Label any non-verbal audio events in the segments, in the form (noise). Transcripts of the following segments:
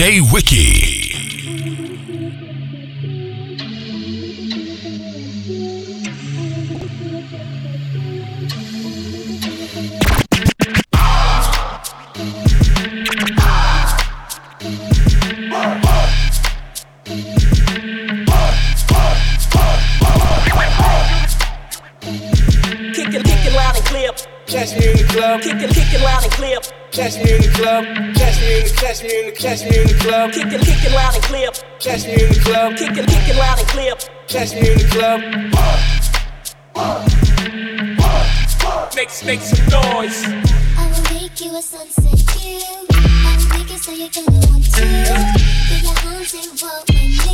DJ Wiki. Kicking, kicking loud and clear. Catch me in the club. Kicking, kicking loud and clear. Catch me in the club. Catch me in the catch me in the catch me in the club. Kicking, kicking loud and clear. Catch me in the club. Kicking, kicking loud and clear. Catch me in the club. Make, make some noise. I will make you a sunset view. I will make it so you're gonna want to. Get your arms involved with me. I'm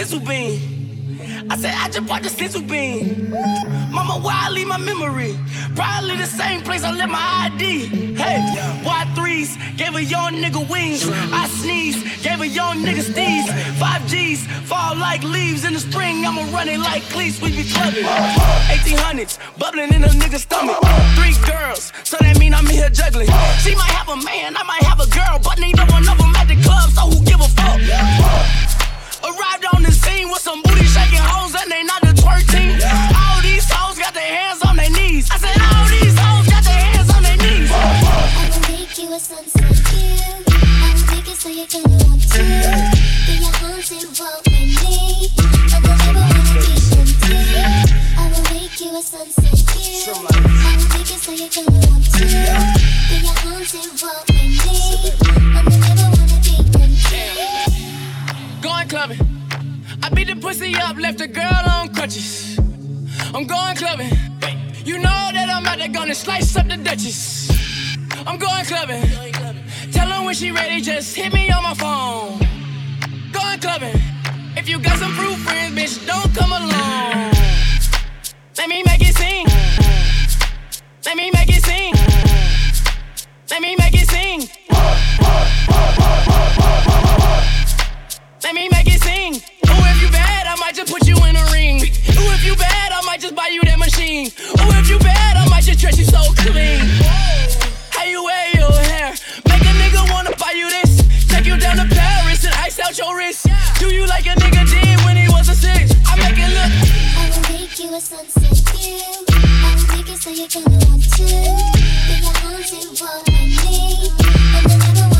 sizzle bean. I said I just bought the sizzle bean. Mama, why I leave my memory? Probably the same place I left my ID. Hey, Y threes gave a young nigga wings. I sneeze, gave a young nigga steez. Five G's fall like leaves in the spring. I'ma run it like cleats. We be clubbing. 1800s bubbling in a nigga's stomach. Three girls, so that mean I'm here juggling. She might have a man, I might have a girl, but neither one of them at the club. So who give a fuck? Arrived on the scene with some booty shaking hoes and they not the twerk team. All these hoes got their hands on their knees. I said all these hoes got their hands on their knees. I will make you a sunset view. I will make it so you're gonna want to. Get your arms involved with me. I'm the number one to be one too. I will make you a sunset view. I will make it so you're gonna want to. Get your arms involved with me. Number one to be. Going clubbing. I beat the pussy up, left the girl on crutches. I'm going clubbing. You know that I'm out there gonna slice up the Duchess. I'm going clubbing. Tell her when she ready, just hit me on my phone. Going clubbing. If you got some fruit friends, bitch, don't come along. Let me make it sing. Let me make it sing. Let me make it sing. Let me make it sing. Ooh, if you bad, I might just put you in a ring. Ooh, if you bad, I might just buy you that machine. Ooh, if you bad, I might just dress you so clean. How you wear your hair? Make a nigga wanna buy you this. Take you down to Paris and ice out your wrist. Do you like a nigga did when he was a six? I make it look. I will make you a sunset view. I will make it so you're gonna want to. Be. Your arms involved me. I'm the one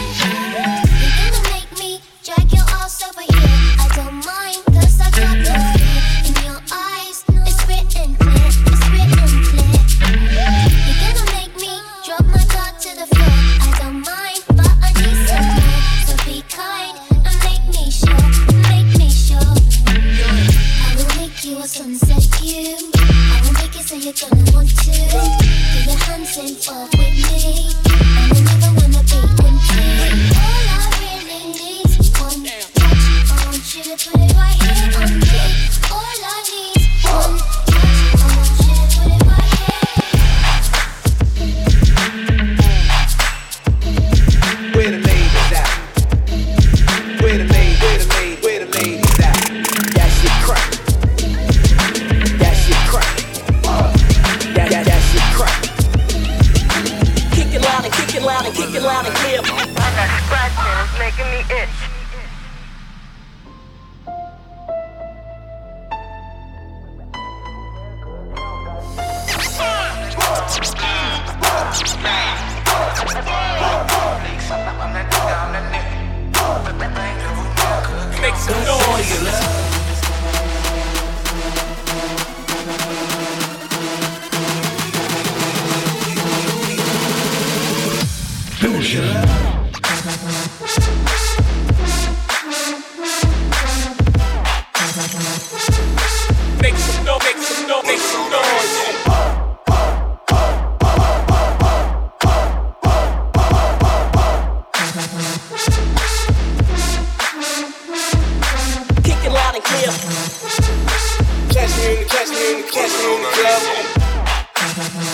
Catch me in the, catch me catch me club.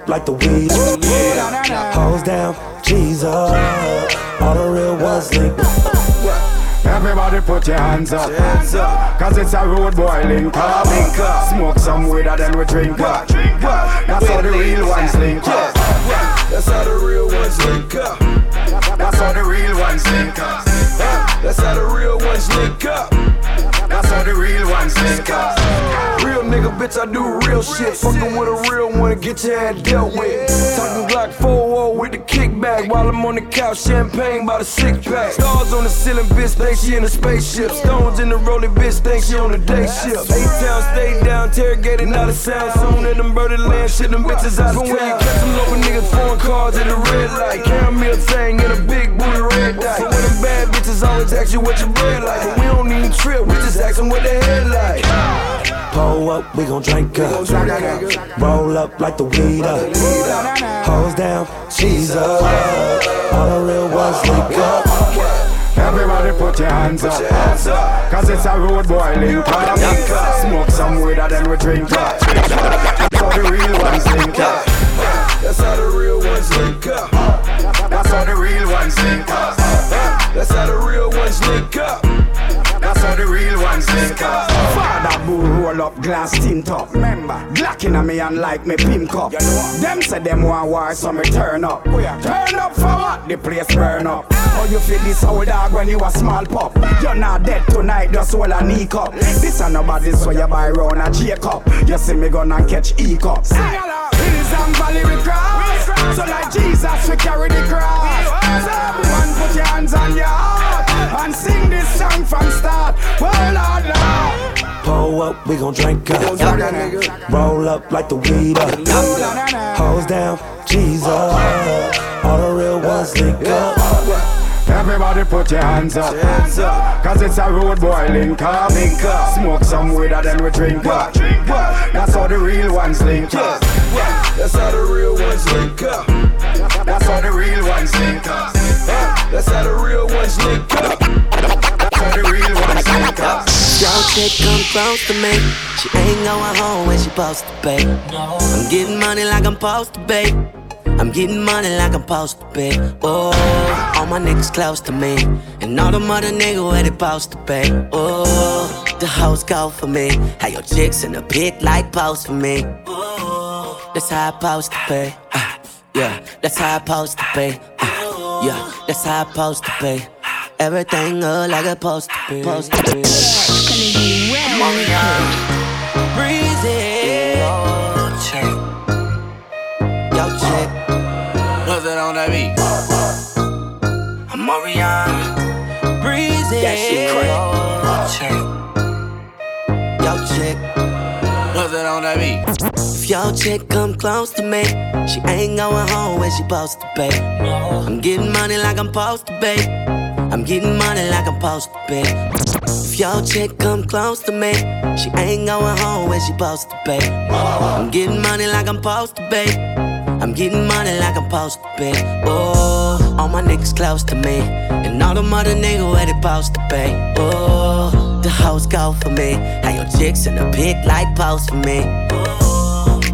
Up like the weed up. Hose down, Jesus. All the real ones link up. Everybody put your hands up. Cause it's a road boy link up. Smoke some weed and then we drink up. That's how the real ones link up. That's how the real ones link up. That's how the real ones link up. That's how the real ones link up. That's how the real ones up. Real nigga, bitch, I do real shit. Fucking with a real one, get your head dealt with. Talking Glock 4 with the kickback while I'm on the couch, champagne by the six pack. Stars on the ceiling, bitch, think she in a spaceship. Stones in the rolling, bitch, think she on a day shift. A-town, stay down, interrogated, not a sound. Soon in them birdie land, shit, them bitches out of From where you catch them local niggas, foreign cars at the red light. Caramel tang in a big booty red dye. So when them bad bitches always ask you what your bread like. But we don't even trip, we just ask them what they head like. Pull up, we gon' drink up. Roll up like the weed up. Hose down, Jesus. All the real ones link up. Everybody put your hands up. Cause it's a road boy link up. Smoke some weed and then we drink up. That's how the real ones link up. That's how the real ones link up. That's how the real ones link up. That's how the real ones link up. That's how the real ones up. Father bull roll up glass tint up. Remember, Glock in me and like me pimp cup. Them say them want war, so me turn up. Turn up for what? The place burn up. How you feel this old dog when you a small pup? You're not dead tonight, just hold a knee cup. This ain't nobody so you buy round a Jacob. You see me gonna catch E cup. Hills and valley we cross. So like Jesus we carry the cross. Everyone put your hands on your heart and sing this song from start. Well, Lord, Lord. Pull up, we gon' drink up. Roll up like the weed up. Hose down, Jesus. All the real ones link up. Everybody put your hands up. Hands Cause it's a road boy link up. Link up. Smoke some weed and then we drink up. That's how the real ones link up. That's how the real ones link up. That's how the real ones link up. That's how the real ones link up. That's how the real ones link up. Yo, chick come close to me. She ain't going home when she supposed to pay. I'm getting money like I'm supposed to pay. I'm getting money like I'm supposed to pay. Oh, all my niggas close to me. And all the mother niggas where they supposed to pay. Oh, the hoes go for me. How your chicks in the pit like post for me. Oh, that's how I supposed to pay. Uh, yeah, that's how I supposed to pay. Uh, yeah, that's how I supposed to be. Everything look like it's supposed to be. Supposed to be. Breezy. Yo, chick. Yo. What's that on that beat? I'm. Breezy. That shit crazy. Yo, chick. Yo, chick. On that beat? If your chick come close to me, she ain't going home when she supposed to pay. I'm getting money like I'm supposed to pay. I'm getting money like I'm supposed to pay. If your chick come close to me, she ain't going home when she supposed to pay. I'm getting money like I'm supposed to pay. I'm getting money like I'm supposed to pay. Oh, all my niggas close to me, and all the mother niggas where they supposed to pay. Oh, hoes go for me. How your chicks in the pit like post for me.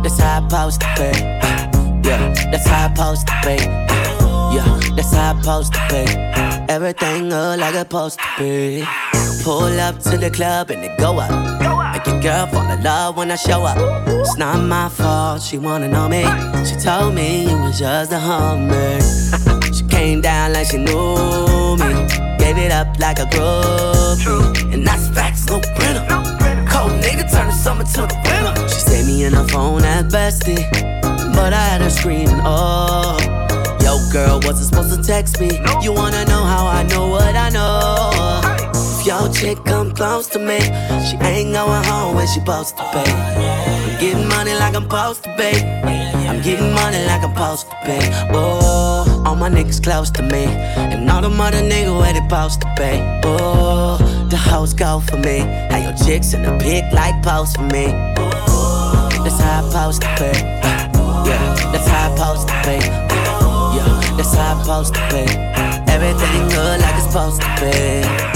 That's how I supposed to pay. Yeah, that's how I supposed to pay. Yeah, that's how I supposed to pay. Everything look like it's supposed to be. Pull up to the club and it go up. Make your girl fall in love when I show up. It's not my fault, she wanna know me. She told me you was just a hummer. (laughs) she came down like she knew me. Gave it up like a groupie. And that's facts, no printer. Cold nigga turn the summer to the winter. She saved me in her phone at bestie. But I had her screaming, oh. Yo, girl, wasn't supposed to text me. You wanna know how I know what I know? Your chick come close to me, she ain't going home when she supposed to pay. I'm getting money like I'm supposed to pay. I'm getting money like I'm supposed to pay. Oh, all my niggas close to me, and all the mother niggas where they supposed to pay. Oh, the hoes go for me. How your chicks in the pit like post for me. That's how I supposed to pay. Yeah, that's how I supposed to pay. Yeah, that's how I supposed to pay. Everything good like it's supposed to be.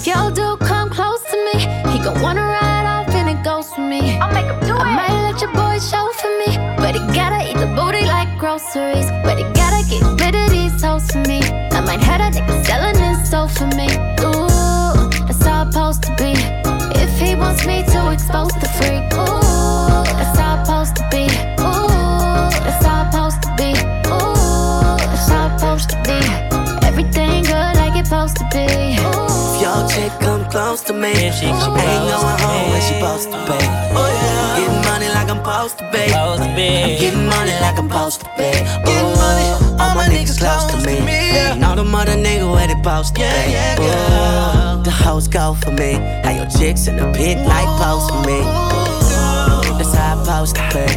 If your dude come close to me, he gon' wanna ride off and it goes for me. I'll make him do I might let your boy show for me, but he gotta eat the booty like groceries. But he gotta get rid of these hoes for me. I might have a nigga selling his soul for me. Ooh, that's how it's supposed to be. If he wants me to expose the freak, chick come close to me, If she she come ain't going to home me. when she supposed to pay. Oh yeah, getting money like I'm supposed to be. I'm getting money like I'm supposed to pay. Getting Oh, money, all my niggas close to me, and all the mother niggas where they supposed to pay. Oh, the hoes go for me. How your chicks in the pit like post for me. That's how I supposed to pay.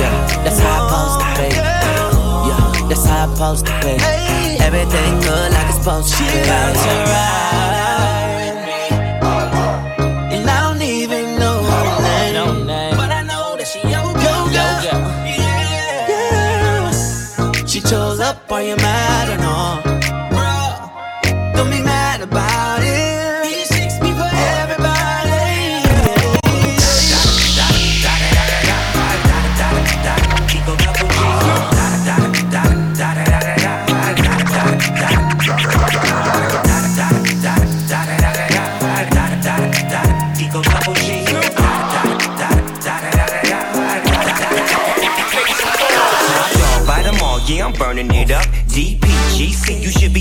Yeah, that's how I supposed to pay. Yeah, that's how I supposed to pay. Everything good like it's supposed to be. And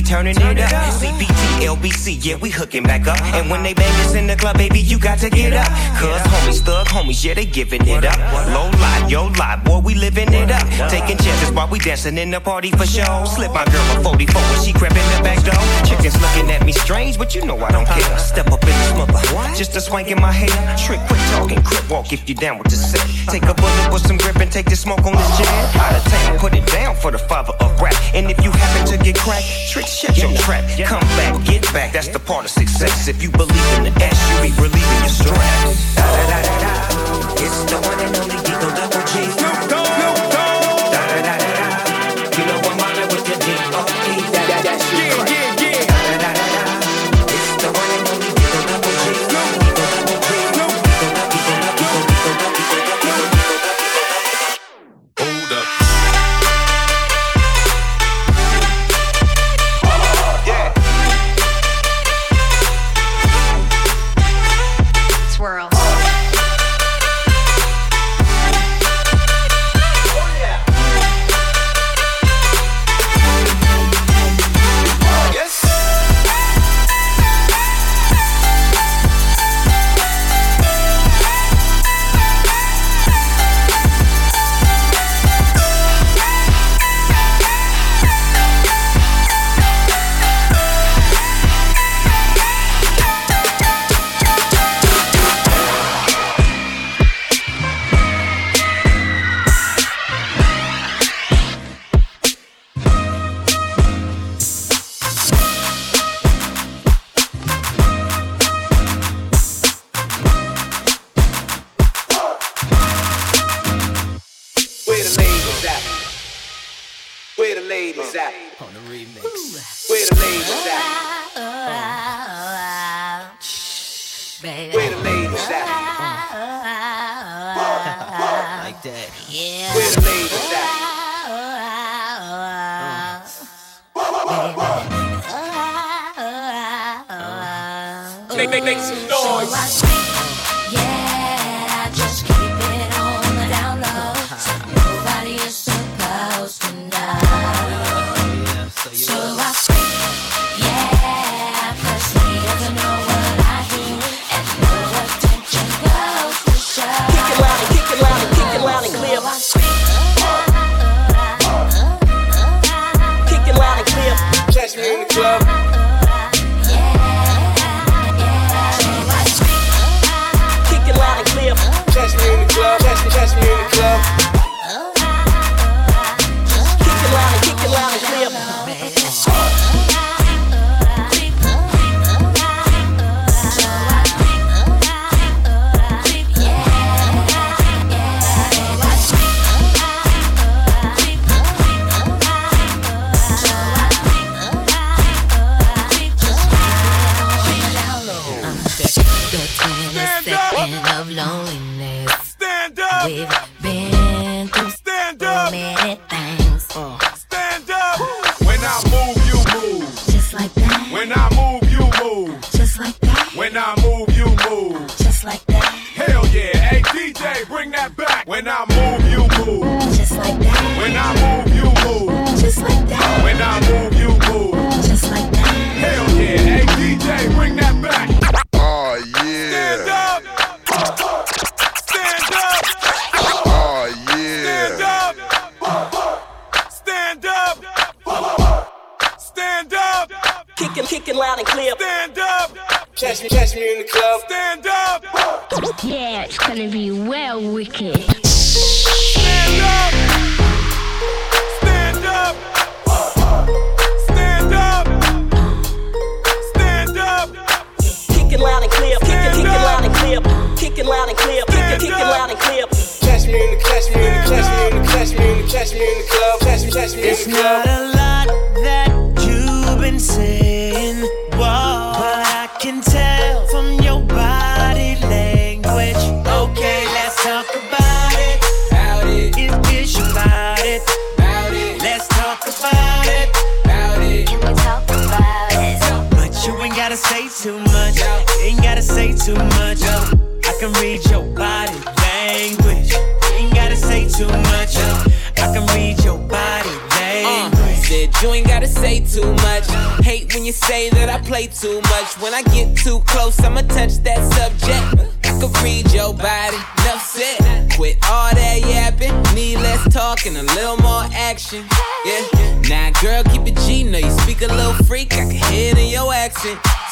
turning it up. It up. LBC, yeah, we hooking back up. And when they bang us in the club, baby, you got to get up. Cause homies, thug homies, yeah, they giving it up. Low lie, yo lie, boy, we living it up. Taking chances while we dancing in the party for show. Slip my girl a 44 when she crept in the back door. Chickens looking at me strange, but you know I don't care. Step up in this mother, just a swank in my hair. Trick, quit talking, crip walk if you down with the set. Take a bullet with some grip and take the smoke on this jet. Out of town, put it down for the father of rap. And if you happen to get cracked, trick, shut your trap. Come back, get get back. That's the part of success. If you believe in the S, you be relieving your stress. It's the one and only D-O Double G. Snoop Dogg.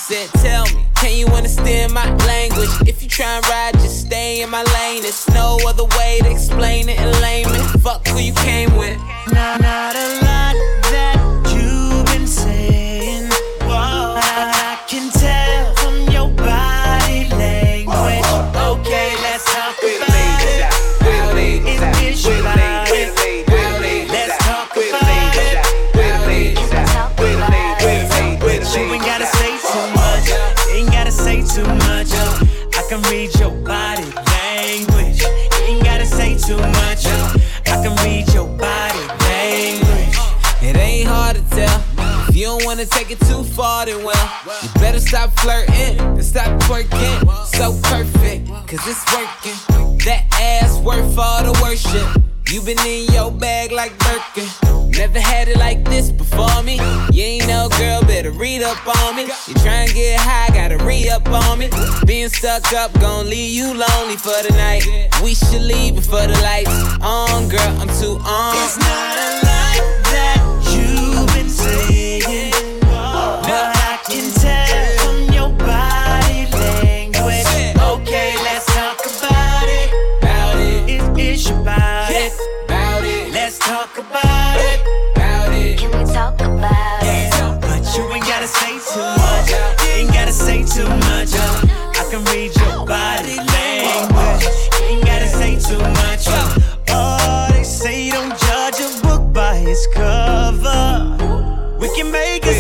Said, tell me, can you understand my language? If you try and ride, just stay in my lane. There's no other way to explain it being stuck up gon' leave you lonely for the night. We should leave before the lights on, girl. I'm too on. It's not a discover we can make it.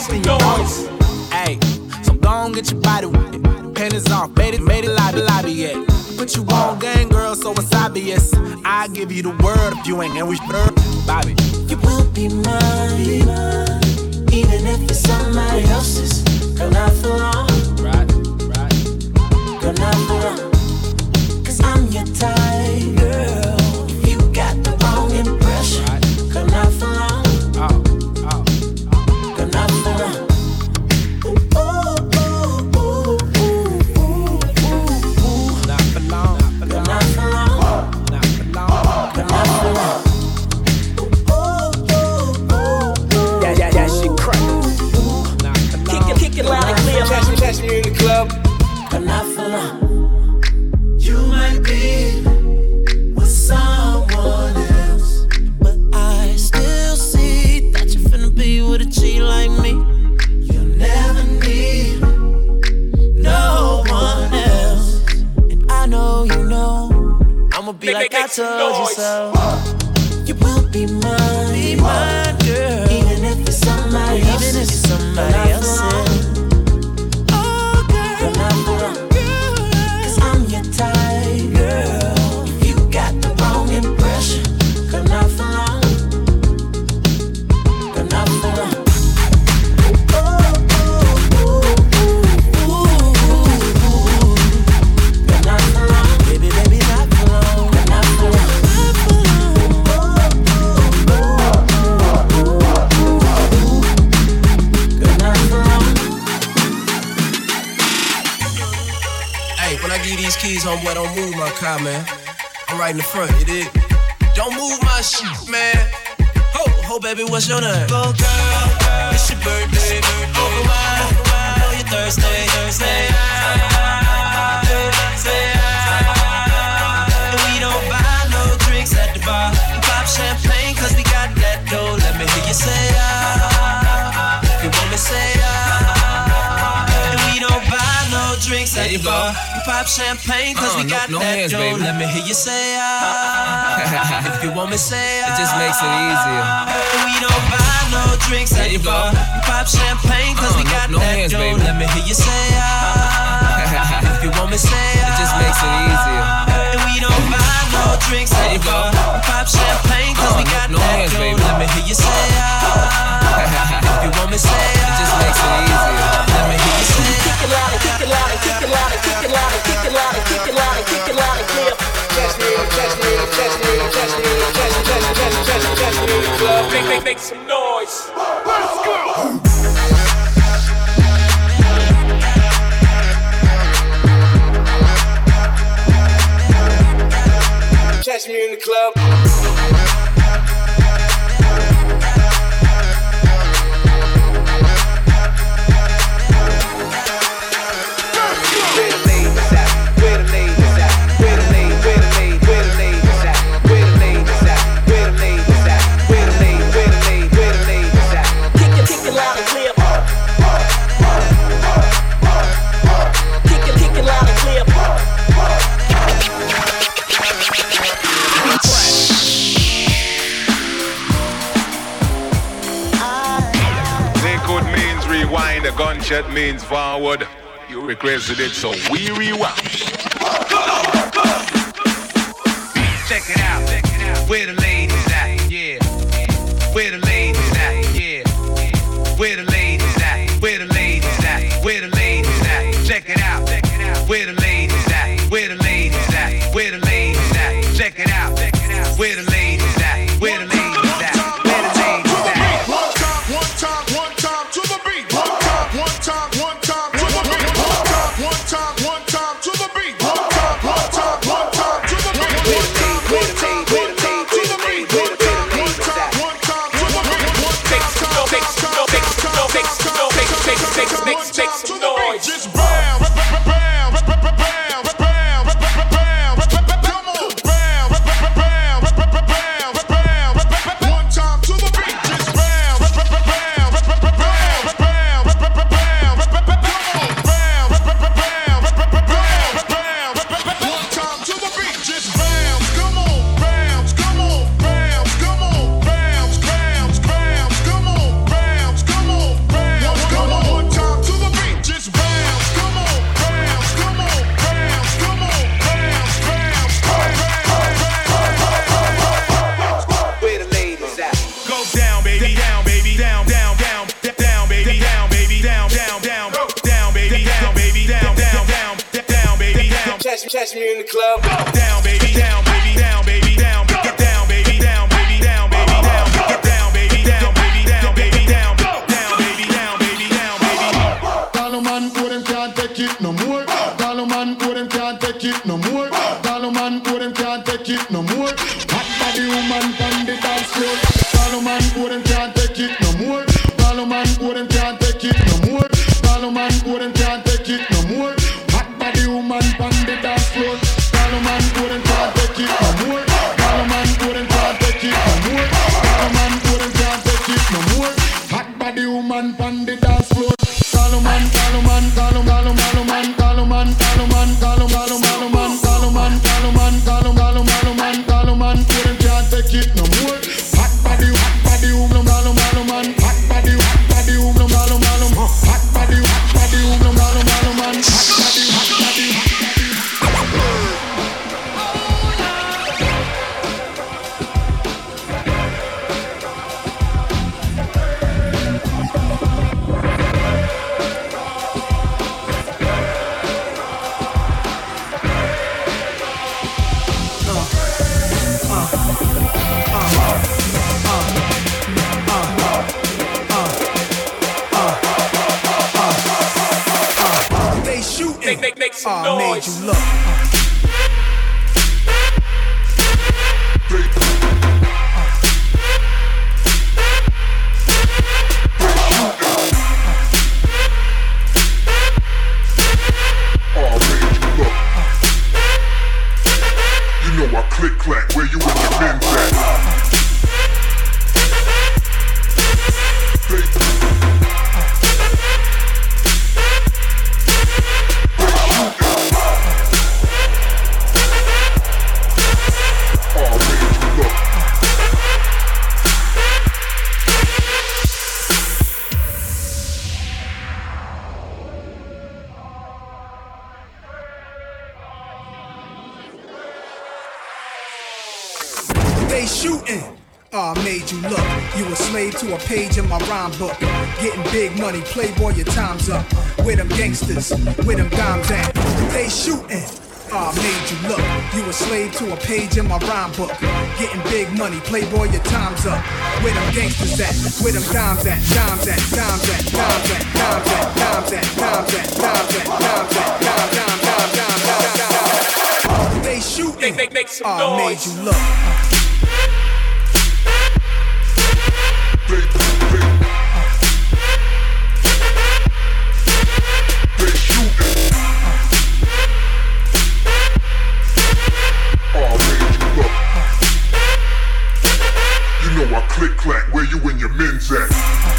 up in your voice. Hey, so go on, get your body with it. Panties off, made it, made it lobby, lobby, yeah. Put you on gang, girl, so it's obvious. I give you the word if you ain't, and we Bobby. You will be mine, even if it's somebody else's. Girl, not for long. Right, right. Girl, not for long. Cause I'm your tiger. told you so. man, don't move my car, man. I'm right in the front, you dig? Don't move my shit, man. Ho, ho, baby, what's your name? Go, girl, it's your birthday. Over wine, know you Thursday, Thursday. Champagne, cause we got that dough. Let me hear you say ah. ah, ah. You want me say drinks at the bar. You pop champagne cause uh, we got no, that hands. Baby. Let me hear you say ah. if you want me say ah. (laughs) It just makes it ah. easier. We don't buy no drinks there at the bar. You pop champagne cause uh, we uh-uh, got no, no that hands. Baby. Let me hear you say ah. (laughs) if you want me say ah. It just makes it easier. And we don't buy no drinks at the bar. You pop champagne cause uh, we got no, no that hands. Baby. Let me hear you say ah. if you want me say ah. It just makes it easier. Let me hear you say ah. It's means forward. You requested it, so we rewind. can't take it no more. Call a man who them can't take it no more. Hot body woman on the dance floor. Call a man who them click clack, where you and your men's at?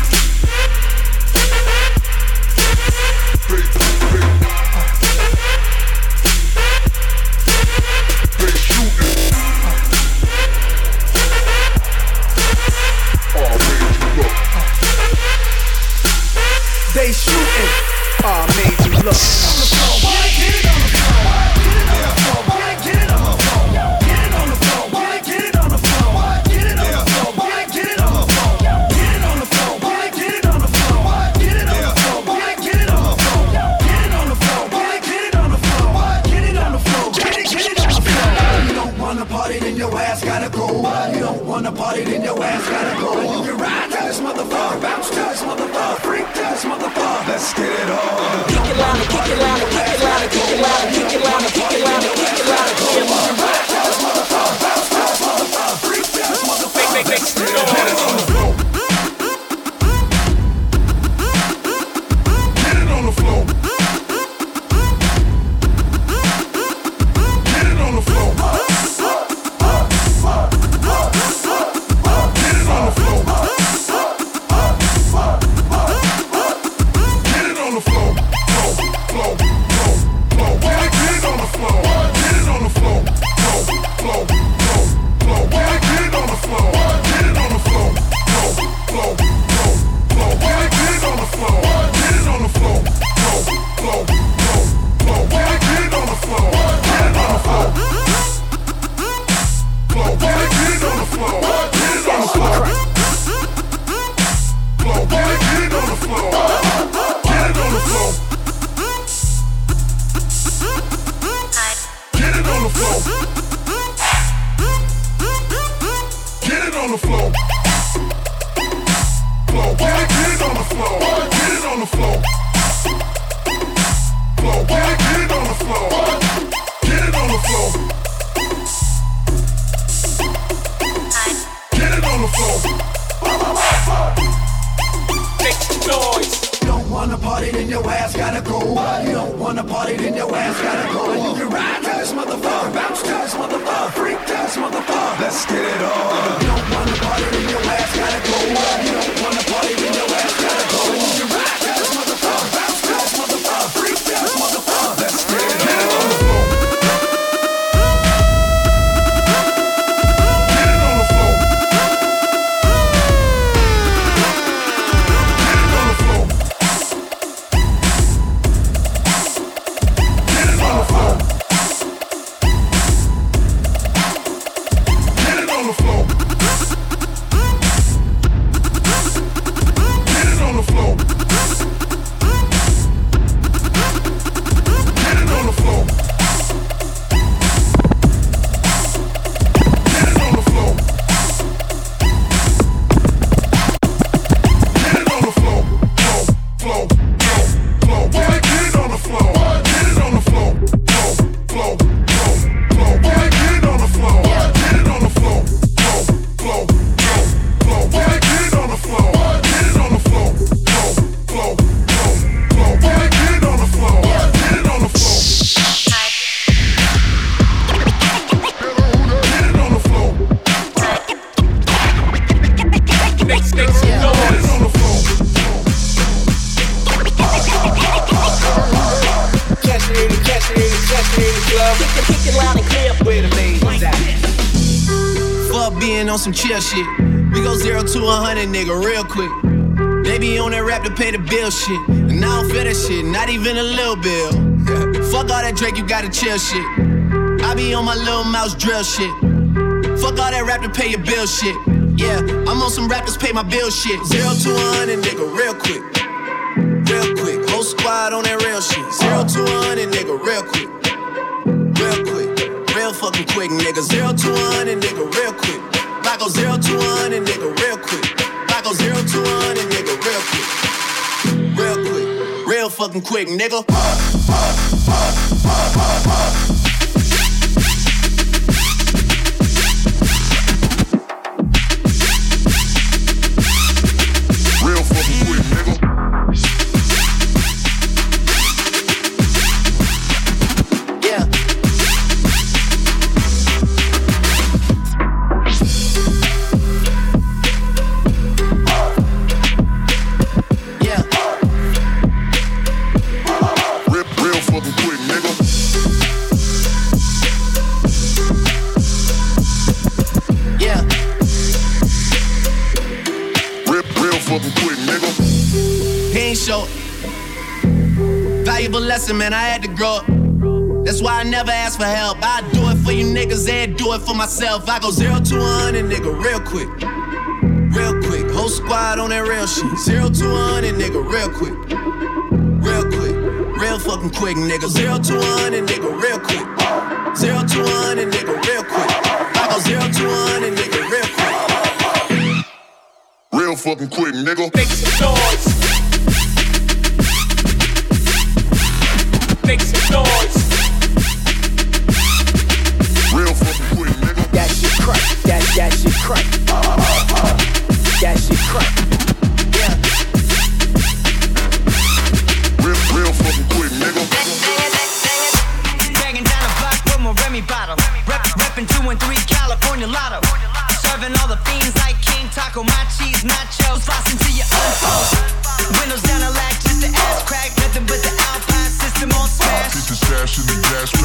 Pay the bill shit. And I don't feel that shit, not even a little bill. (laughs) Fuck all that Drake, you gotta chill shit. I be on my little mouse drill shit. Fuck all that rap to pay your bill shit. Yeah, I'm on some rappers pay my bill shit. Zero to a hundred, nigga, real quick. Real quick. Whole squad on that real shit. Zero to a hundred, nigga, real quick. Real quick. Real fucking quick, nigga. Zero to a hundred, nigga, real quick. I go zero to a hundred, nigga, real quick. I go zero to a hundred, nigga, real quick motherfucking quick, nigga. Valuable lesson, man. I had to grow up. That's why I never ask for help. I do it for you niggas and do it for myself. I go zero to a hundred, nigga, real quick. Real quick. Whole squad on that real shit. Zero to a hundred, nigga, real quick. Real quick. Real fucking quick, nigga. Zero to a hundred, nigga, real quick. Zero to a hundred, nigga, real quick. I go zero to a hundred, nigga, real quick. Real fucking quick, nigga. Make some noise. Make some noise. Real fucking quick, nigga. That shit crack. That that shit crack. That shit crack. Yeah. Real, real fucking quick, nigga. Banging down the block with my Remy bottle. Rep, reppin' two and three California lotto. Serving all the fiends like King Taco, my cheese nachos. Flossing to your unfold. to the gas.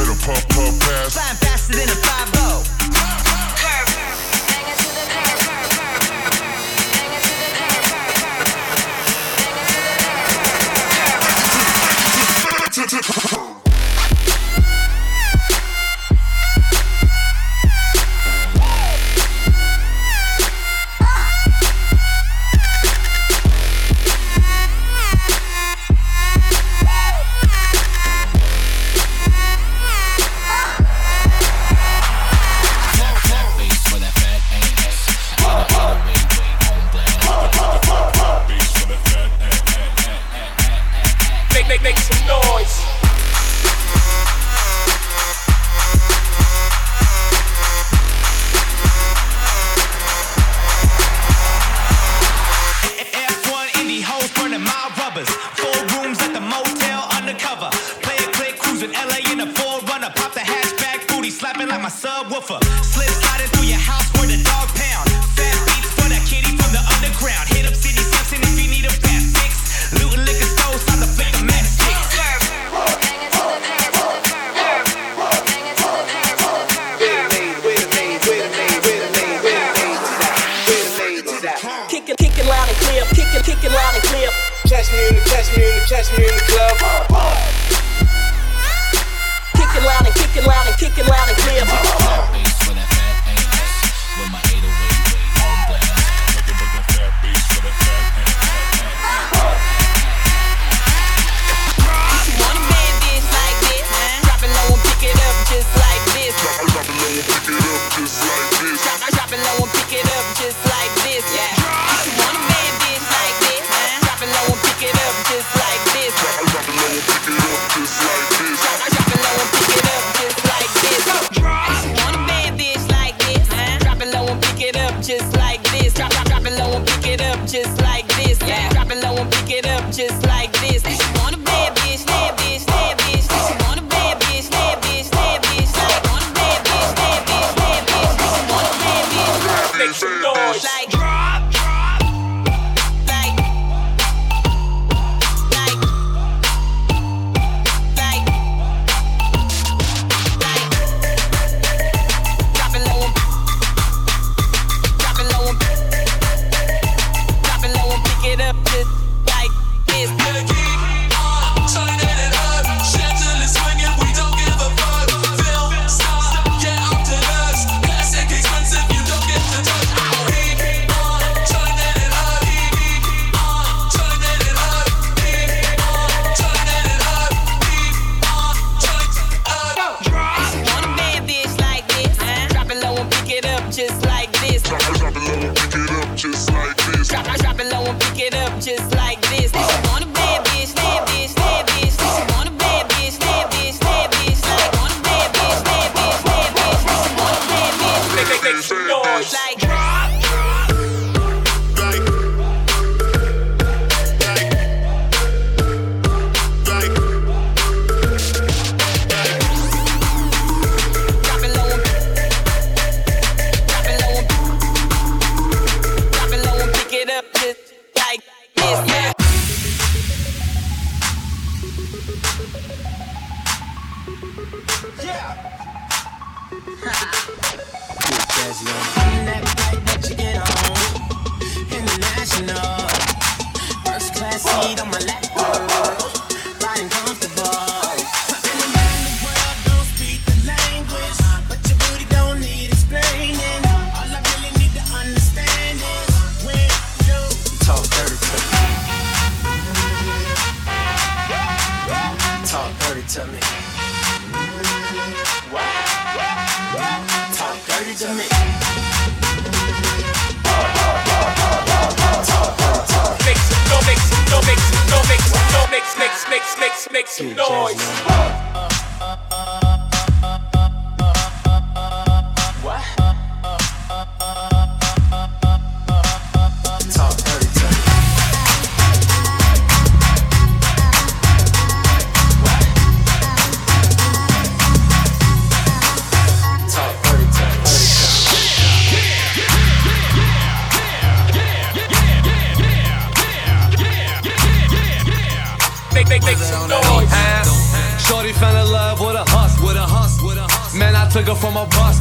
Took from a bus.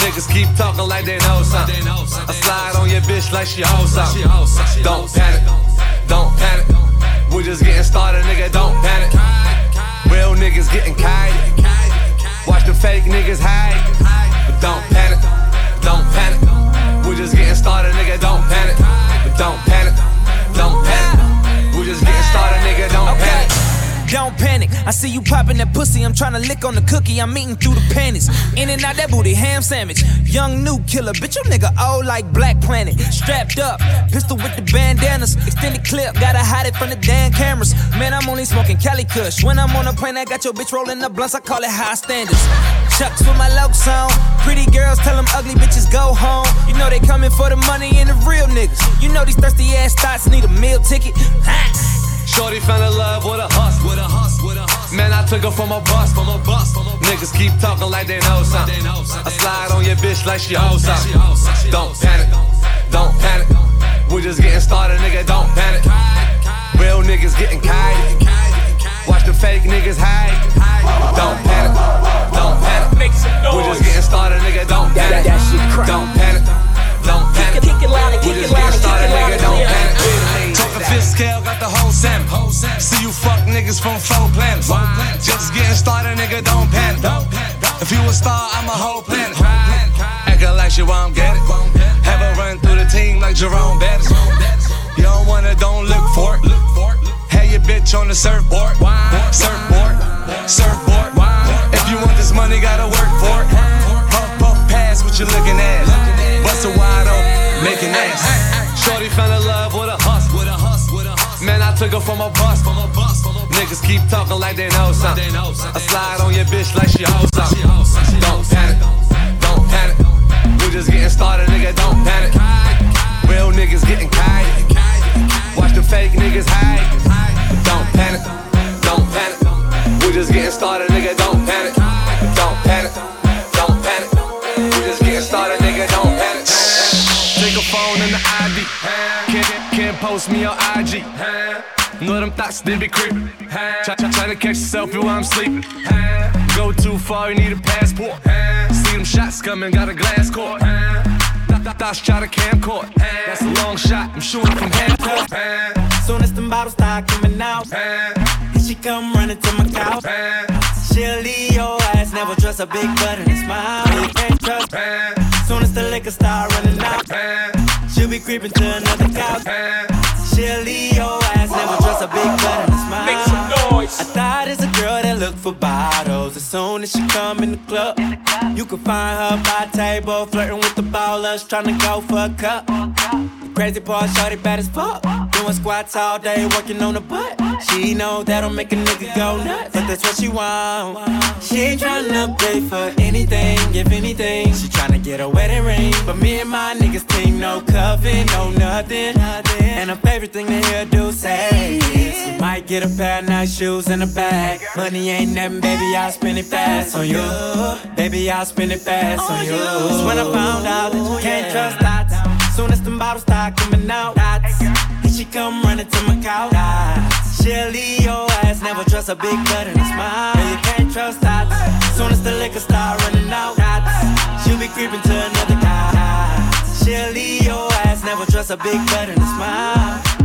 Niggas keep talking like they know something. I slide on your bitch like she owes something. Don't panic. Don't panic. We just getting started, nigga. Don't panic. Real niggas getting kited. Watch the fake niggas hide. But don't panic. Don't panic. We just getting started, nigga. Don't panic. But don't panic. Don't panic. We just getting started, nigga. Don't panic. Don't panic. I see you popping that pussy. I'm trying to lick on the cookie. I'm eating through the panties. In and out that booty, ham sandwich. Young new killer, bitch. You nigga old like Black Planet. Strapped up, pistol with the bandanas. Extended clip, gotta hide it from the damn cameras. Man, I'm only smoking Cali Kush. When I'm on a plane, I got your bitch rolling the blunts. I call it high standards. Chucks with my lokes on. Pretty girls tell them ugly bitches go home. You know they coming for the money and the real niggas. You know these thirsty ass thoughts need a meal ticket. (laughs) Shorty fell in love with a hustle. With a hustle. With a hustle. Man, I took her from a bus. From a bus. Niggas keep talking like they know something. I slide on your bitch like she owes something. Don't panic. Don't panic. We just getting started, nigga. Don't panic. Real niggas getting kited. Watch the fake niggas hide. Don't panic. Don't panic. We just getting started, nigga. Don't panic. Don't panic. Don't panic. We just getting started, nigga. Don't panic. Talking fifth scale, got the whole sim. See you fuck niggas from four planets. Just getting started, nigga, don't panic. If you a star, I'm a whole planet. Acting like you won't get it. Have a run through the team like Jerome Bettis. You don't wanna, don't look for it. Have your bitch on the surfboard. Surfboard. Surfboard. If you want this money, gotta work for it. Puff, puff, pass what you looking at. Bust a wide open, making ass. Shorty fell in love. With a took her from a bus. From a bus. Niggas keep talking like they know something. I slide on your bitch like she hoes something. Don't panic. Don't panic. We just getting started, nigga. Don't panic. Real niggas getting kite. Watch the fake niggas hide. Don't panic. Don't panic. We just getting started, nigga. Don't panic. Post me on IG. Know them thoughts, they be creeping. Try, try, try to catch a selfie while I'm sleeping. Go too far, you need a passport. See them shots coming, got a glass court. Th- th- Thoughts try to camcord. That's a long shot, I'm shooting from half court. Soon as the bottles start coming out, here she come running to my couch. She'll leave your ass, never trust a big butt and a smile. You can't trust. Soon as the liquor start running out, she'll be creeping to another couch. She'll leave your ass, never trust a big butt and a smile. Make some noise. I thought it's a girl that look for bottles. As soon as she come in the club, you can find her by table, flirting with the ballers, trying to go for a cup. The crazy part, shorty bad as fuck. Doing squats all day, working on the butt. She know that'll make a nigga go nuts, but that's what she want. She ain't tryna pay for anything, if anything. She tryna get a wedding ring, but me and my niggas team no coven, no nothing. And her favorite thing to hear do say is, might get a pair of nice shoes and a bag. Money ain't nothing, baby, I'll spend it fast on you. Baby, I'll spend it fast on you. It's when I found out that you can't trust dots. Soon as them bottles start coming out, dots. Here she come running to my couch. Dots. She'll leave your ass, never trust a big butt and a smile. Yeah, you can't trust dots. Soon as the liquor start running out, dots. She'll be creeping to another guy. She'll leave your ass, never trust a big butt and a smile.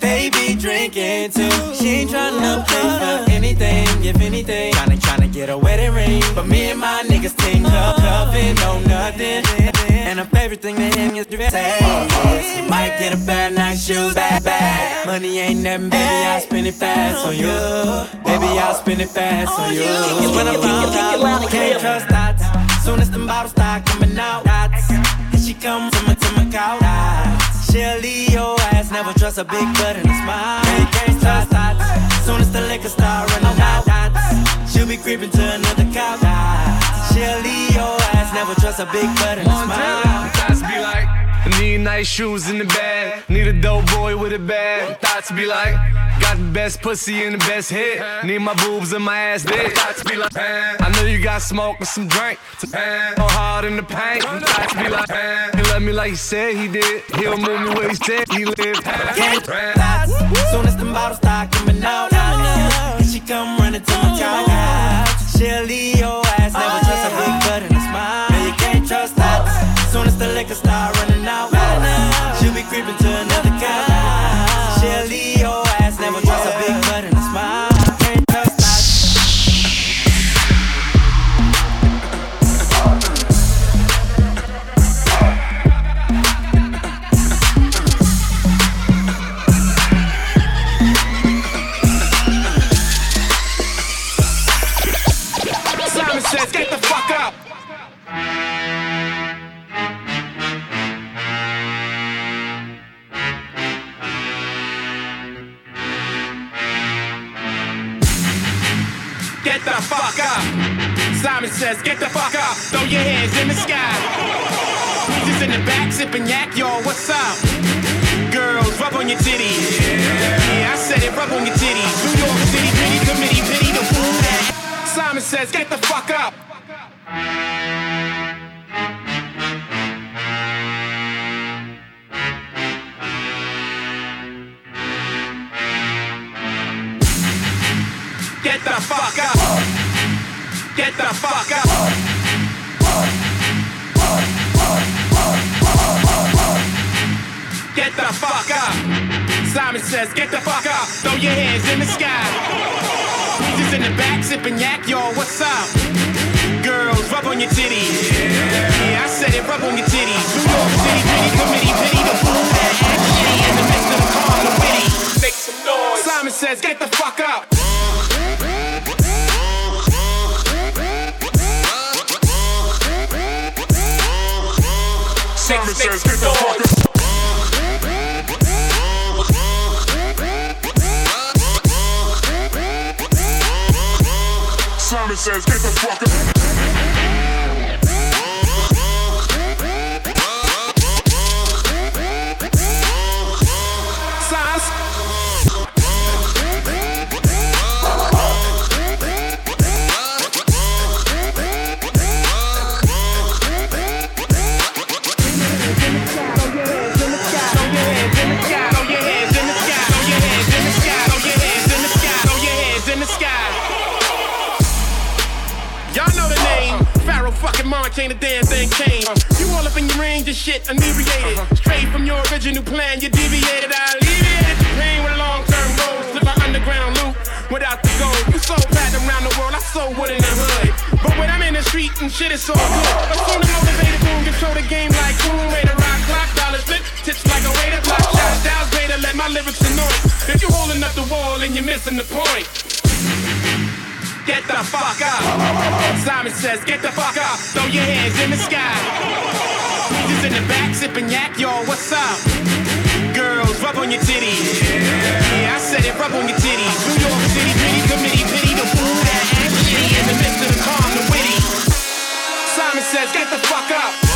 They be drinking too. She ain't tryna pay for anything, if anything. Tryna tryna get a wedding ring, but me and my niggas team up, covered, no nothing. And her favorite thing to him is say, you might get a bad night shoes, bad bag. Money ain't nothing, baby. I'll spend it fast on you. Baby, I'll spend it fast on you. When I found out, can't trust dots. Soon as them bottles start coming out, dots. And she comes to my, to my couch, dots. She'll leave your ass, never trust a big butt and a smile. Yeah, can't trust dots. Soon as the liquor start running out, dots. She'll be creeping to another couch, dots. She'll leave your ass, never trust a big butt and a smile. Thoughts be like, need nice shoes in the bag. Need a dope boy with a bag. Thoughts be like, got the best pussy and the best head. Need my boobs and my ass big. Thoughts be like, I know you got smoke and some drink. Go hard in the paint. Thoughts be like, he love me like he said he did. He'll move me where he said he lived. Dots. Soon as them bottles start coming out, and she come running to my couch. She'll leave your ass, never trust a big butt up the wall and you're missing the point. Get the fuck up. Simon says, get the fuck up. Throw your hands in the sky. Just in the back sipping yak, y'all. What's up? Girls, rub on your titties. Yeah, I said it, rub on your titties. New York City, pity committee, pity the fool that act shitty in the midst of the calm, the witty. Simon says, get the fuck up.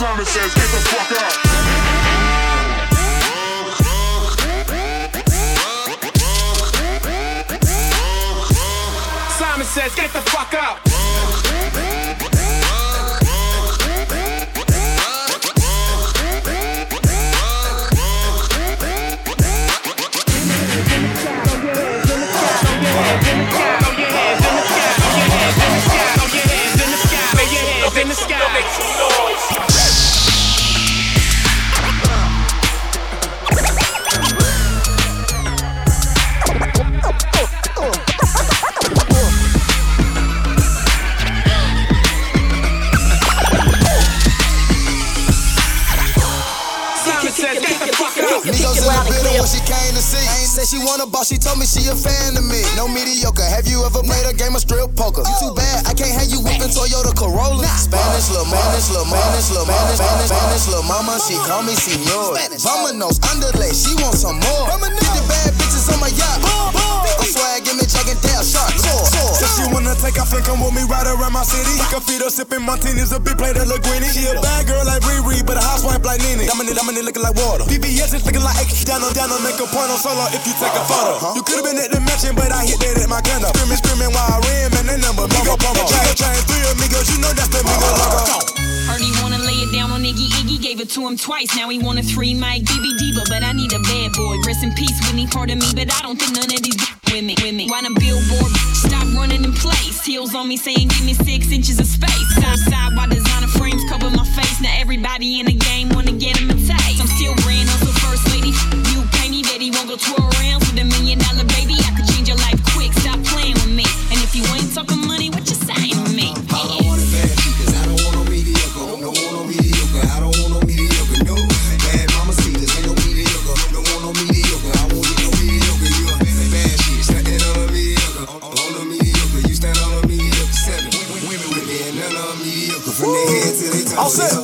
Simon says, get the fuck up. Simon says, get the fuck up. She want a boss, she told me she a fan of me. No mediocre. Have you ever played a game of strip poker? You too bad, I can't have you whipping Toyota Corolla. Spanish little Spanish little Spanish little Spanish Spanish Spanish little mama, she call me senor. Vamonos underlay, she want some more. Get the bad bitches on my yacht. I'm swag, give me and Dale shark. Said she wanna take off and come with me right around my city. Can feed her sipping martinis, a big plate of linguine. She a bad girl like Riri, but a housewife like Nene. Dominant, dominant, looking like water. BBS is looking like X. Down on, down on, make a point on solo if you take a photo. Huh? You could've been at the mansion, but I hit that at my gun up. Screaming, screaming while I ran, man, that number. Migo, Migo, Migo, train three amigos, you know that's the Migo logo. Heard he wanna lay it down on Iggy Iggy, gave it to him twice. Now he want a three mic BB Diva, but I need a bad boy. Rest in peace, Whitney, part of me, but I don't think none of these with me, with me. Why the billboard stop running in place? Heels on me saying give me six inches of space. Side side while designer frames cover my face. Now everybody in the game wanna get him a taste. I'm still ran hustle first lady. You pay me, bet he won't go twirl around with a million dollar baby. I could change your life quick. Stop playing with me. And if you ain't talking All set.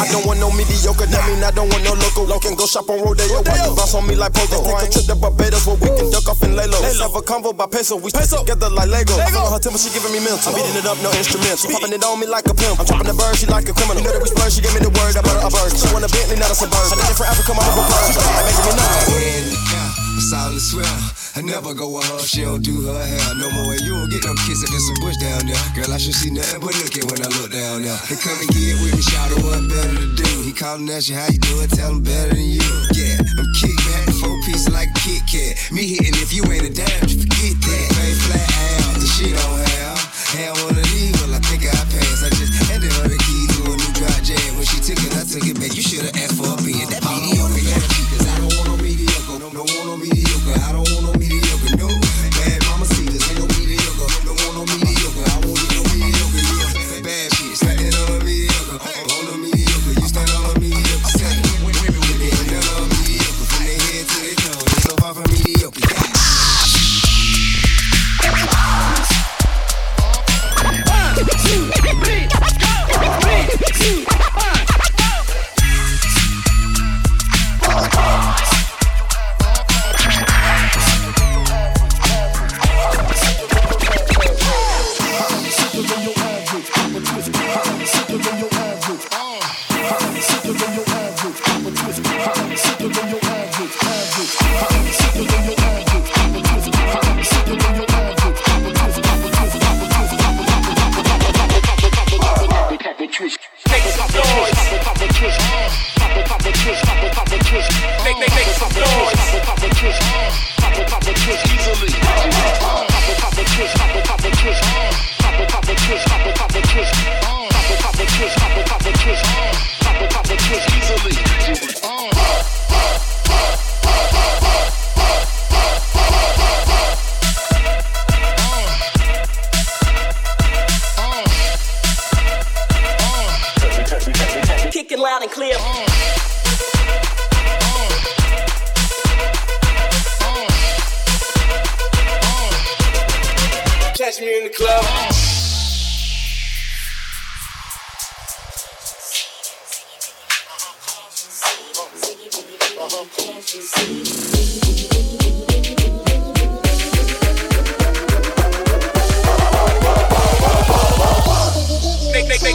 I don't want no mediocre, that mean I don't want no local. I can go shop on Rodeo. Why you bounce on me like poker? Take a trip to Barbados where we can duck off and lay low. Let's have a convo by peso. We stick together like Lego. I feel her temper, she giving me mental. I'm beating it up, no instrumental. She popping it on me like a pimp. I'm dropping the bird, she like a criminal. You know that we splurge, she gave me the word, I bought a bird. She want a Bentley, not a suburban. I did it for Africa, mama for birds. Like making me nuts. Solid swell. I never go with her, she don't do her hair no more. And you don't get no kiss if some bush down there. Girl, I should see nothing but look looking when I look down there. They come and get with me, shout out what better to do. He he calling at you, how you do it? Tell him better than you. Yeah, I'm kick back, four pieces like a Kit Kat. Me hitting if you ain't a damn, just forget that. Pay flat out, the shit have. Had one of these, well, I think I passed. I just handed her the key to a new jam. When she took it, I took it back.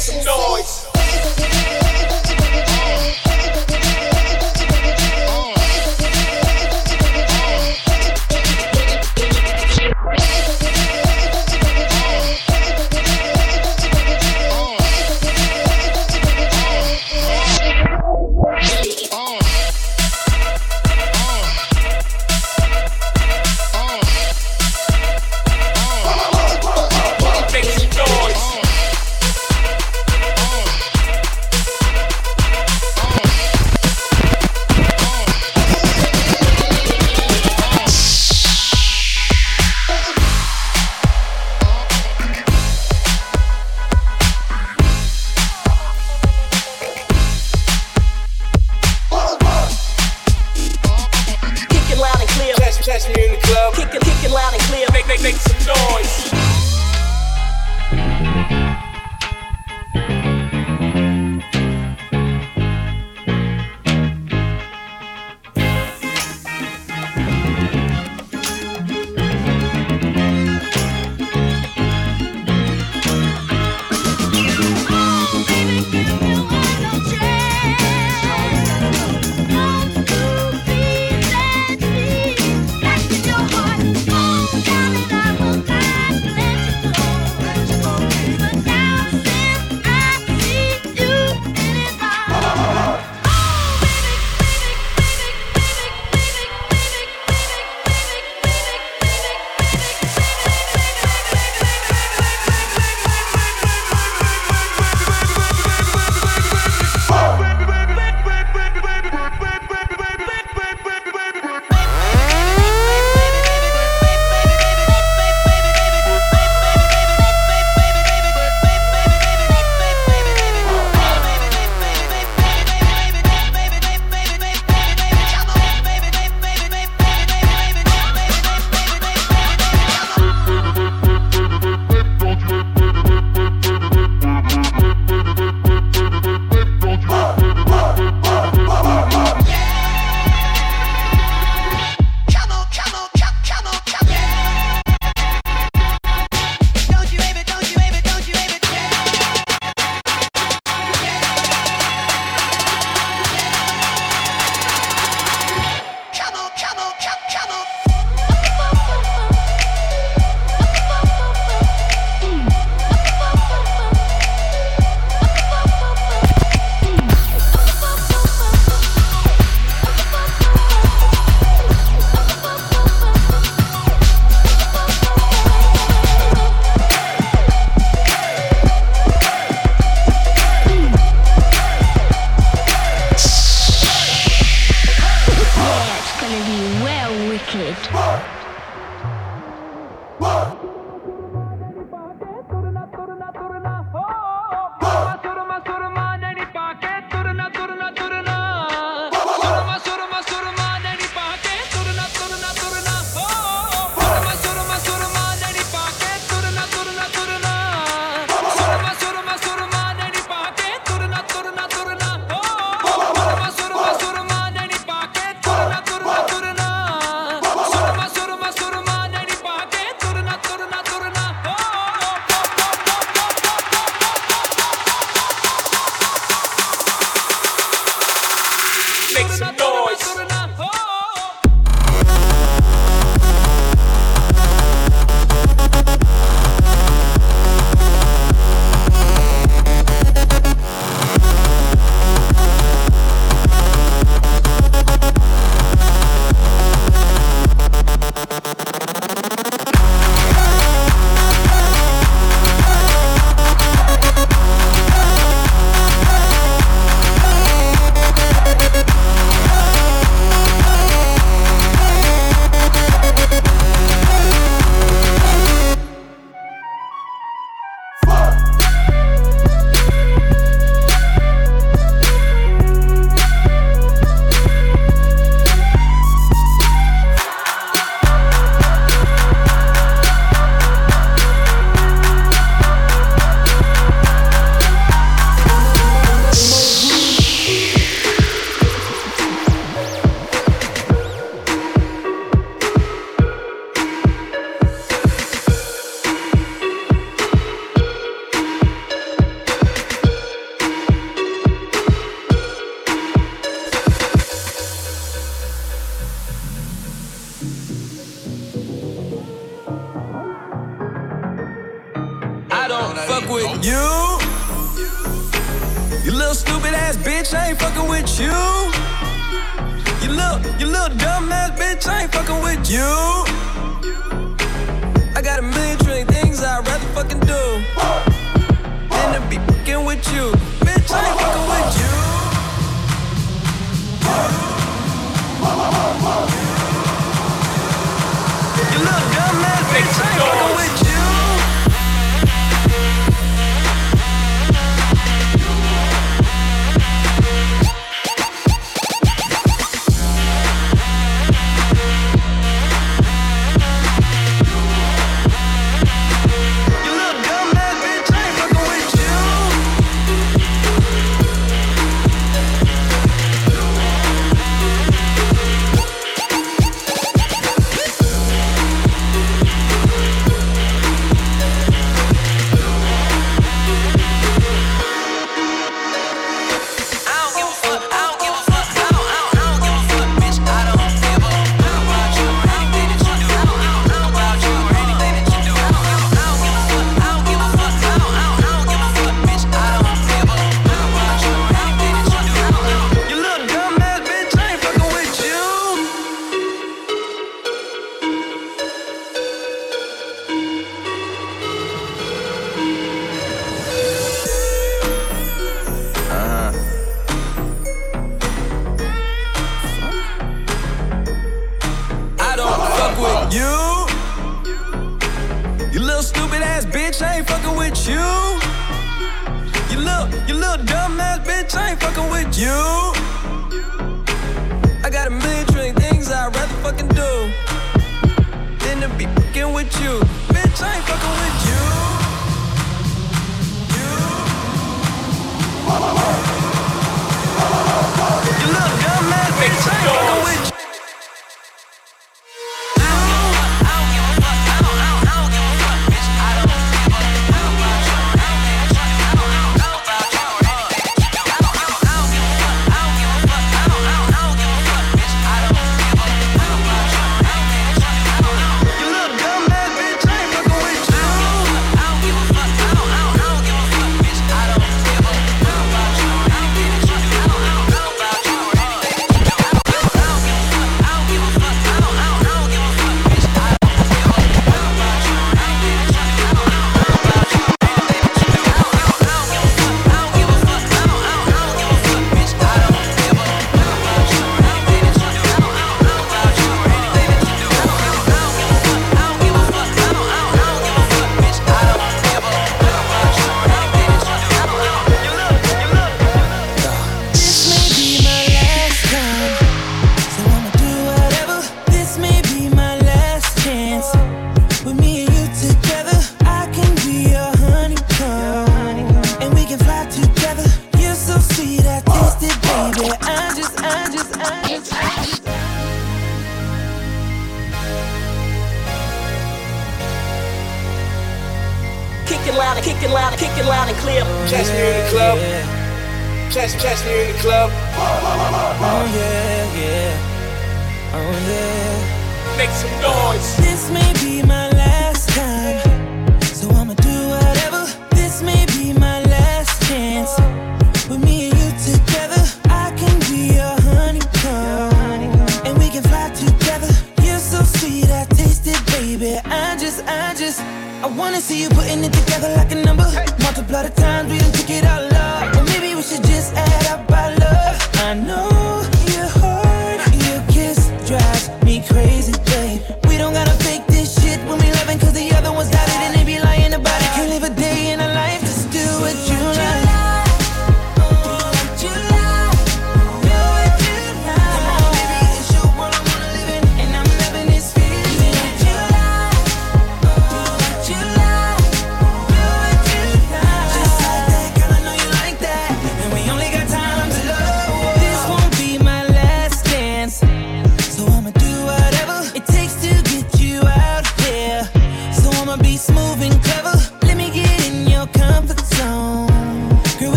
Some noise.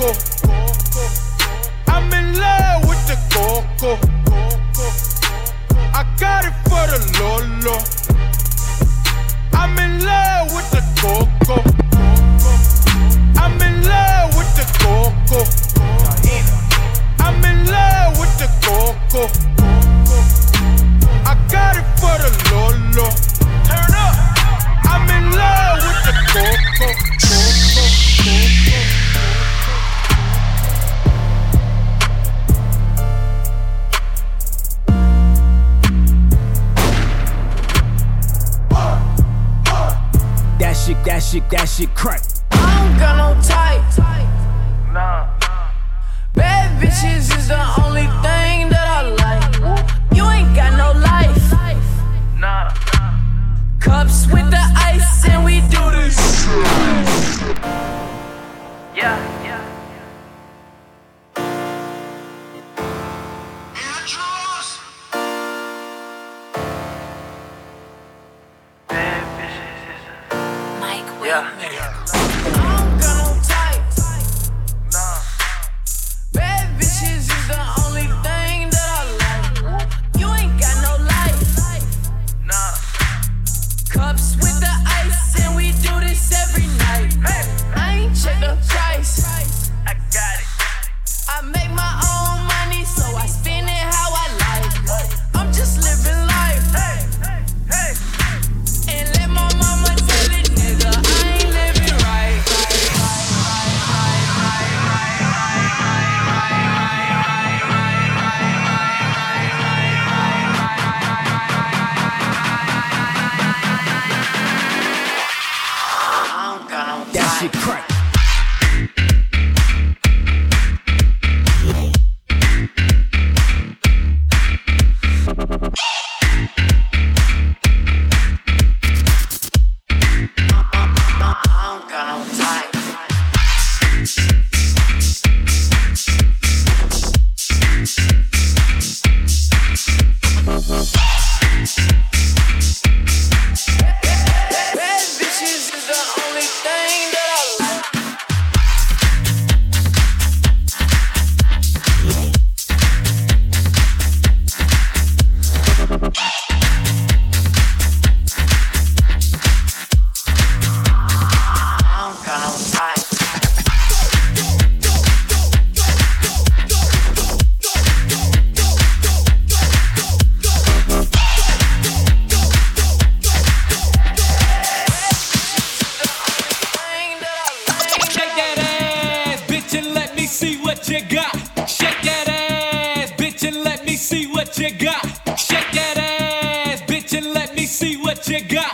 coco. I'm in love with the coco. I got it for the Lolo. I'm in love with the coco. God.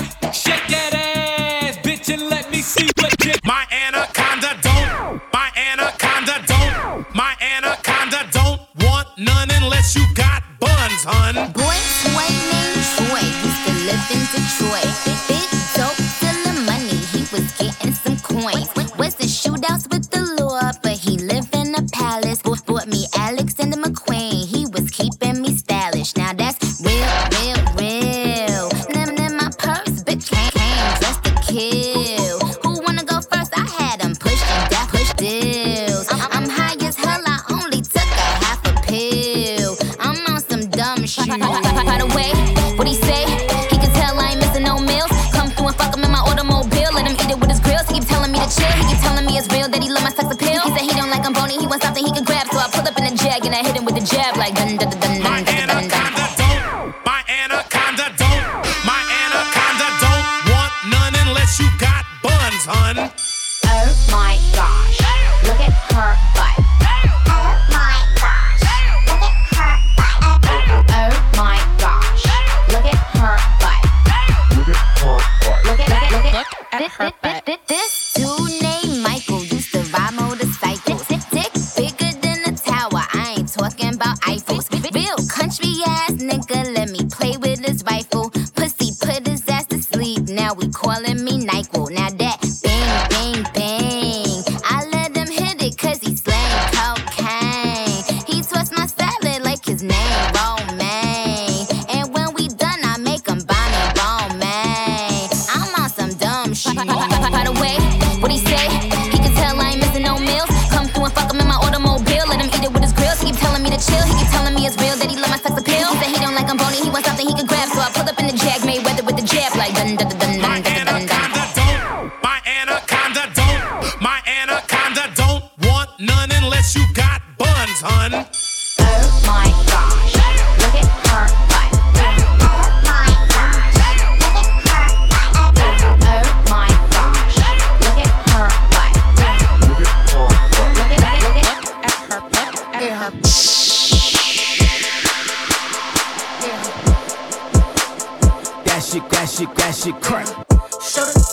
Shit, that shit, crack. It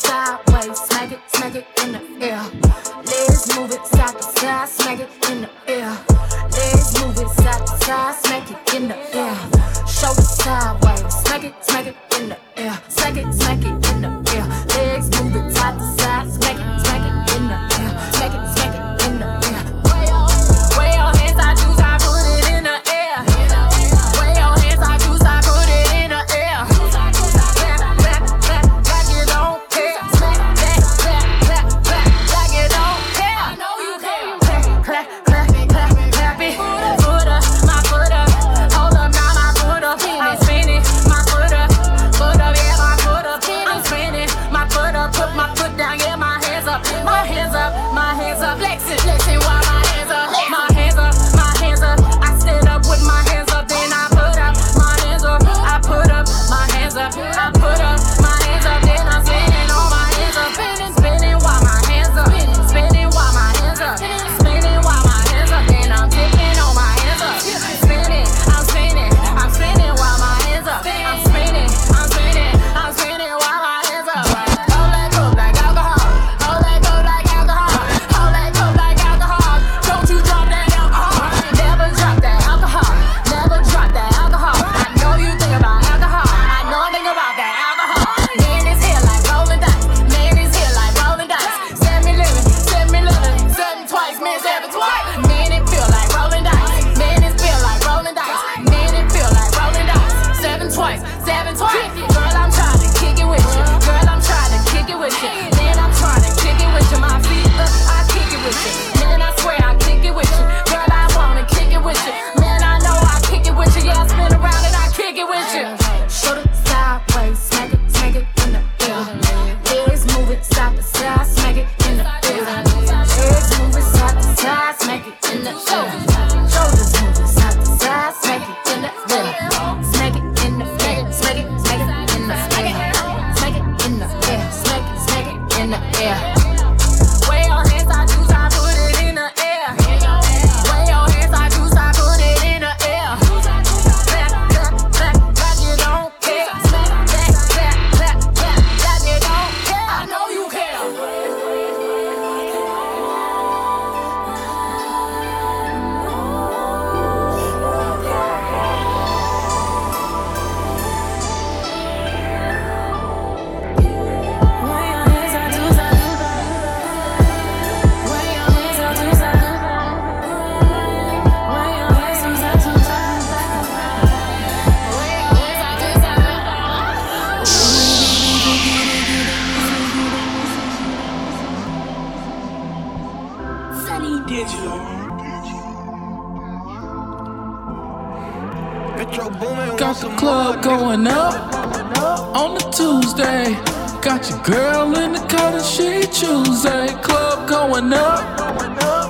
Got your girl in the cut and she Tuesday. Club going up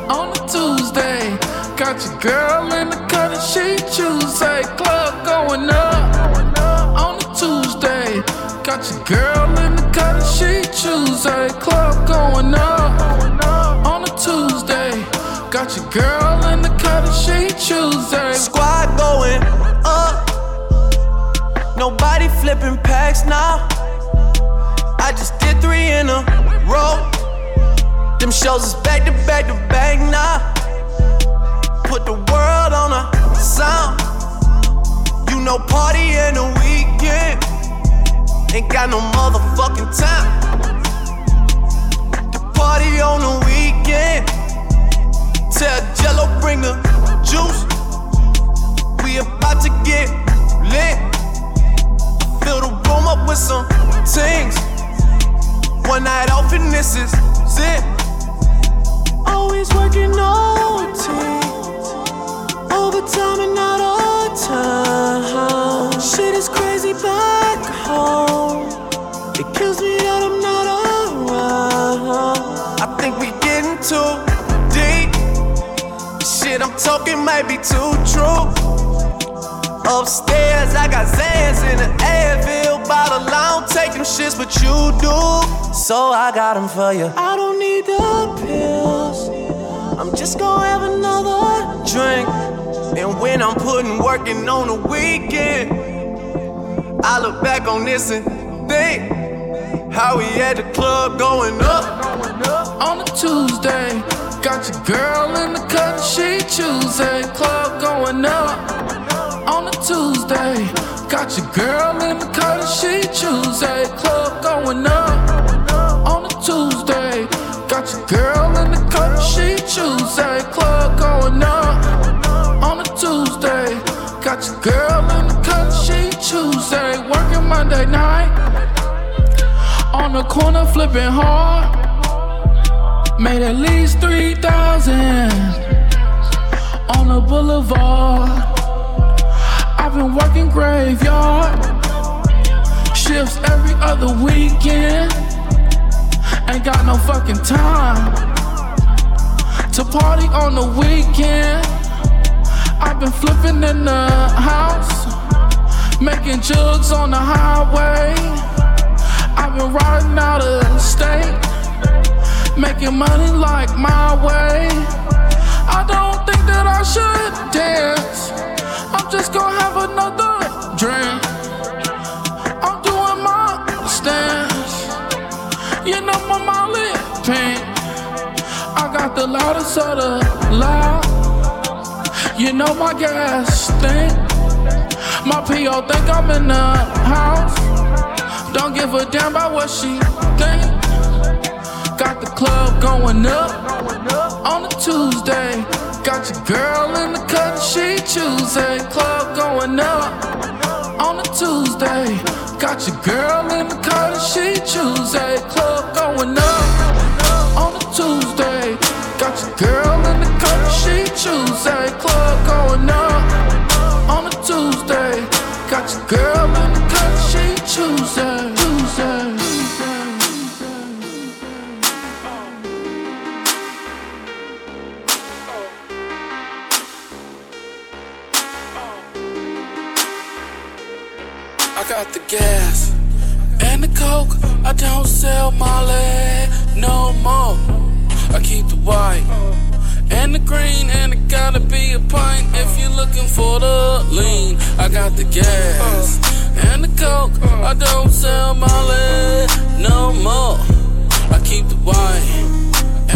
on a Tuesday. Got your girl in the cut and she Tuesday. Club going up on a Tuesday. Got your girl in the cut and she Tuesday. Club going up on a Tuesday. Got your girl in the cut and she Tuesday. Squad going up. Nobody flipping packs now. Three in a row. Them shows is back to back to back now. Put the world on a sound. You know, party in the weekend. Ain't got no motherfucking time. The party on the weekend. Tell Jello bring the juice. We about to get lit. Fill the room up with some things. One night off and this is it. Always working OT. Overtime and not all time. Shit is crazy back home. It kills me that I'm not around. I think we getting too deep. Shit I'm talking might be too true. Upstairs, I got Zans in the Advil bottle. I don't take them shits, but you do. So I got them for you. I don't need the pills. I'm just gonna have another drink. And when I'm putting working on the weekend, I look back on this and think how we at the club going up. on a Tuesday. Got your girl in the cut, she Tuesday. Club going up on a Tuesday. Got your girl in the cut, she Tuesday. Club going up on a Tuesday. Got your girl in the cut, she Tuesday. Club going up on a Tuesday. Got your girl in the cut, she Tuesday. Working Monday night on the corner flipping hard. Made at least 3,000 on the boulevard. I've been working graveyard shifts every other weekend. Ain't got no fucking time to party on the weekend. I've been flipping in the house, making jugs on the highway. I've been riding out of state, making money like my way. I don't think that I should dance. Just gonna have another drink. I'm doing my stance. You know my molly pink. I got the loudest of the loud. You know my gas stink. My PO think I'm in the house. Don't give a damn about what she think. Got the club going up on a Tuesday. Got your girl in the cut, she Tuesday. Club going up on a Tuesday. Got your girl in the cut, she Tuesday. Club going up on a Tuesday. Got your girl in the cut, she Tuesday. Club going up on a Tuesday. Got your girl in the cut, she Tuesday. Got the gas and the coke. I don't sell Molly no more. I keep the white and the green, and it gotta be a pint if you're looking for the lean. I got the gas and the coke. I don't sell Molly no more. I keep the white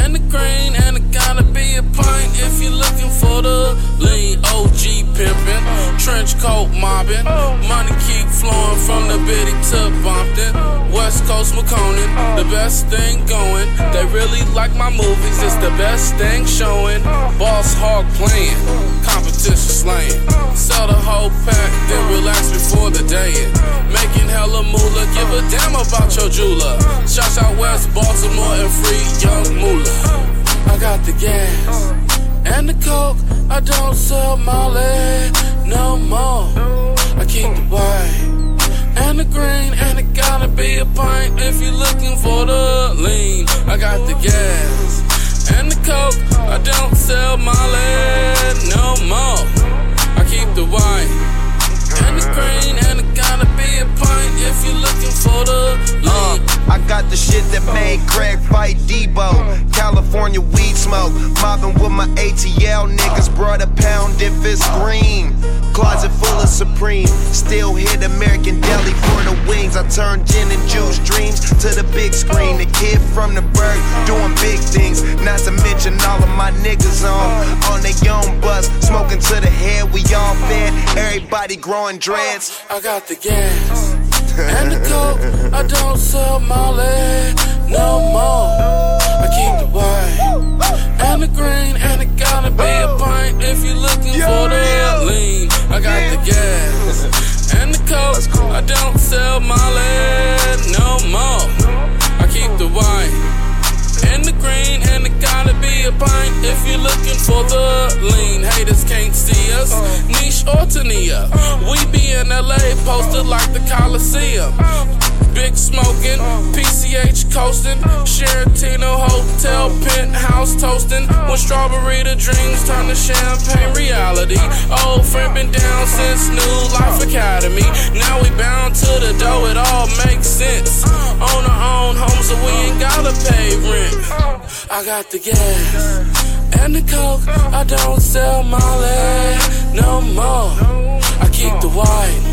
and the green, and it gotta be a pint if you're looking for the lean. OG pimpin', trench coat mobbing, money keep flowing from the bitty to Bompton. West Coast McConan, the best thing going. They really like my movies, it's the best thing showing. Boss hog playing, competition slaying. Sell the whole pack, then relax before the day end. Making hella moolah, give a damn about your jeweler. Shots out West Baltimore and free young moolah. I got the gas and the coke. I don't sell Molly no more. I keep the white and the green, and it gotta be a pint if you're looking for the lean. I got the gas and the coke. I don't sell Molly no more. I keep the wine and the green, and it gotta be a pint if you're looking for the lean. Uh, I got the shit that made Craig fight Debo. California weed smoke. Mobbing with my ATL niggas. Brought a pound if it's green. Closet full of Supreme. Still hit American Deli for the wings. I turn gin and juice dreams to the big screen. The kid from the bird doing big things. Not to mention all of my niggas on on their own bus. Smoking to the head, we all fed. Everybody growing dreads. I got the gas and the coke. I don't sell Molly no more. I keep the white and the green, and it gotta be a pint if you're looking for the lean. I got the gas and the coke. I don't sell Molly no more. I keep the white and the green, and it gotta be a pint if you're looking for the lean. Haters can't see us, niche or Tania. We be in LA, posted like the Coliseum. Big smoking, PCH coasting, Sheratino Hotel penthouse toasting. When strawberry the dreams turn to champagne reality. Old friend been down since New Life Academy. Now we bound to the dough, it all makes sense. On our own home, so we ain't gotta pay rent. Uh, I got the gas and the coke. I don't sell Molly no more. I keep the white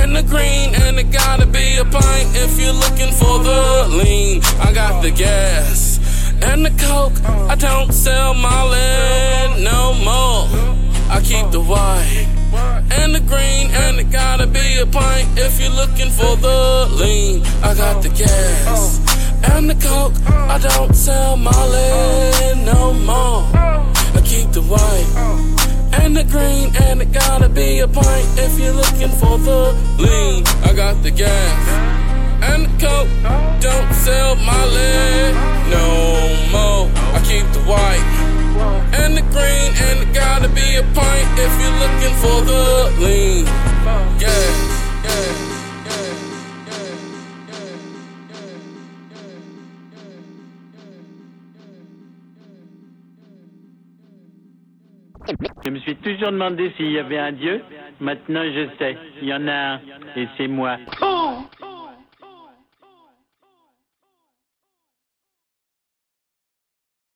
and the green, and it gotta be a pint if you're looking for the lean. I got the gas and the coke. I don't sell Molly no more. I keep the white and the green, and it gotta be a pint if you're looking for the lean. I got the gas and the coke. I don't sell Molly no more. I keep the white and the green, and it gotta be a pint if you're looking for the lean. I got the gas and the coke. Don't sell Molly no more. I keep the white and the green, and it gotta be a pint if you're looking for the lean. Yeah. Je me suis toujours demandé s'il y avait un Dieu. Maintenant, je sais. Il y en a un. Et c'est moi. Oh,